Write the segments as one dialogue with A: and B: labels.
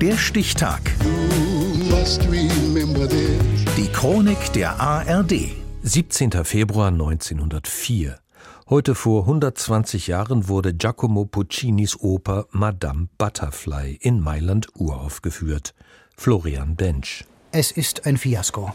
A: Der Stichtag. Die Chronik der ARD.
B: 17. Februar 1904. Heute vor 120 Jahren wurde Giacomo Puccinis Oper Madame Butterfly in Mailand uraufgeführt. Florian Bench.
C: Es ist ein Fiasko.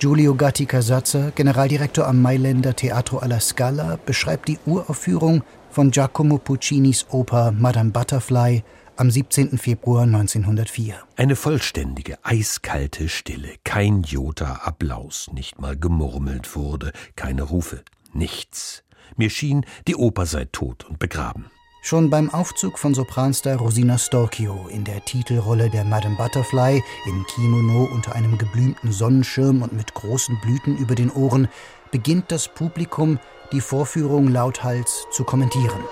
C: Giulio Gatti Casazza, Generaldirektor am Mailänder Teatro alla Scala, beschreibt die Uraufführung von Giacomo Puccinis Oper Madame Butterfly am 17. Februar 1904.
B: Eine vollständige, eiskalte Stille, kein Jota Applaus, nicht mal gemurmelt wurde, keine Rufe, nichts. Mir schien, die Oper sei tot und begraben.
C: Schon beim Aufzug von Sopranstar Rosina Storchio in der Titelrolle der Madame Butterfly in Kimono unter einem geblümten Sonnenschirm und mit großen Blüten über den Ohren beginnt das Publikum, die Vorführung lauthals zu kommentieren.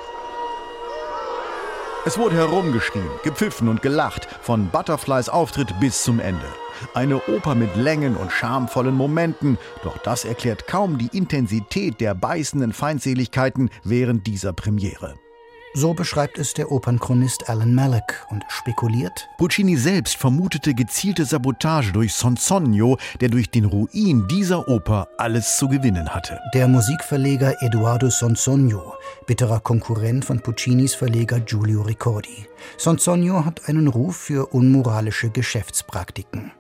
D: Es wurde herumgeschrien, gepfiffen und gelacht, von Butterflies Auftritt bis zum Ende. Eine Oper mit Längen und schamvollen Momenten, doch das erklärt kaum die Intensität der beißenden Feindseligkeiten während dieser Premiere.
C: So beschreibt es der Opernchronist Alan Malek und spekuliert.
D: Puccini selbst vermutete gezielte Sabotage durch Sonsonio, der durch den Ruin dieser Oper alles zu gewinnen hatte.
C: Der Musikverleger Eduardo Sonsonio, bitterer Konkurrent von Puccinis Verleger Giulio Ricordi. Sonsonio hat einen Ruf für unmoralische Geschäftspraktiken.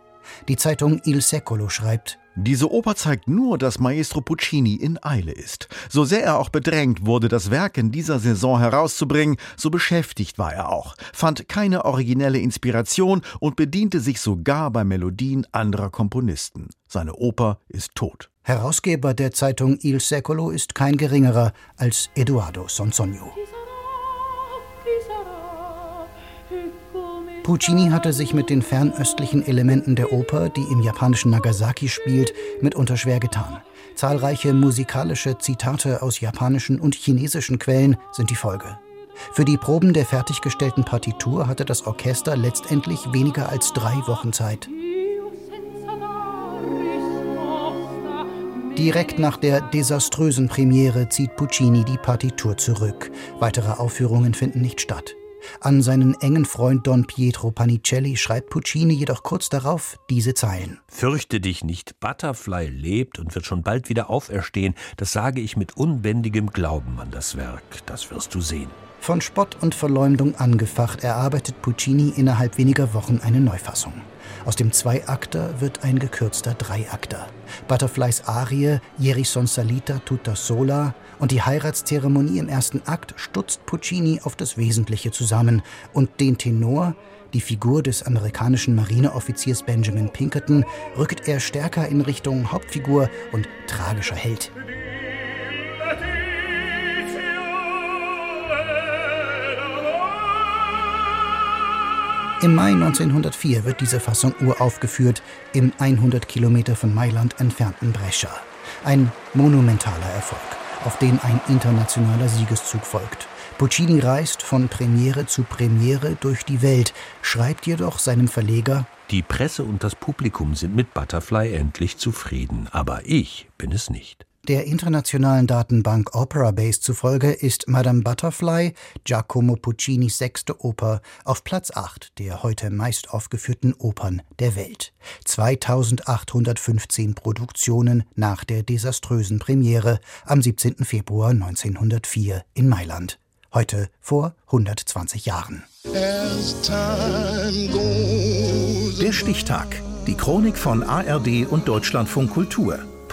C: Die Zeitung Il Secolo schreibt,
D: diese Oper zeigt nur, dass Maestro Puccini in Eile ist. So sehr er auch bedrängt wurde, das Werk in dieser Saison herauszubringen, so beschäftigt war er auch, fand keine originelle Inspiration und bediente sich sogar bei Melodien anderer Komponisten. Seine Oper ist tot.
C: Herausgeber der Zeitung Il Secolo ist kein geringerer als Eduardo Sonsonio. Puccini hatte sich mit den fernöstlichen Elementen der Oper, die im japanischen Nagasaki spielt, mitunter schwer getan. Zahlreiche musikalische Zitate aus japanischen und chinesischen Quellen sind die Folge. Für die Proben der fertiggestellten Partitur hatte das Orchester letztendlich weniger als drei Wochen Zeit. Direkt nach der desaströsen Premiere zieht Puccini die Partitur zurück. Weitere Aufführungen finden nicht statt. An seinen engen Freund Don Pietro Panicelli schreibt Puccini jedoch kurz darauf diese Zeilen.
B: Fürchte dich nicht, Butterfly lebt und wird schon bald wieder auferstehen. Das sage ich mit unbändigem Glauben an das Werk. Das wirst du sehen.
C: Von Spott und Verleumdung angefacht erarbeitet Puccini innerhalb weniger Wochen eine Neufassung. Aus dem Zweiakter wird ein gekürzter Dreiakter. Butterflies Arie Ieri son salita tutta sola und die Heiratszeremonie im ersten Akt stutzt Puccini auf das Wesentliche zusammen und den Tenor, die Figur des amerikanischen Marineoffiziers Benjamin Pinkerton, rückt er stärker in Richtung Hauptfigur und tragischer Held. Im Mai 1904 wird diese Fassung uraufgeführt im 100 Kilometer von Mailand entfernten Brescia. Ein monumentaler Erfolg, auf den ein internationaler Siegeszug folgt. Puccini reist von Premiere zu Premiere durch die Welt, schreibt jedoch seinem Verleger
B: Die Presse und das Publikum sind mit Butterfly endlich zufrieden, aber ich bin es nicht.
C: Der internationalen Datenbank Operabase zufolge ist Madame Butterfly, Giacomo Puccinis sechste Oper, auf Platz 8 der heute meist aufgeführten Opern der Welt. 2815 Produktionen nach der desaströsen Premiere am 17. Februar 1904 in Mailand. Heute vor 120 Jahren.
A: Der Stichtag. Die Chronik von ARD und Deutschlandfunk Kultur.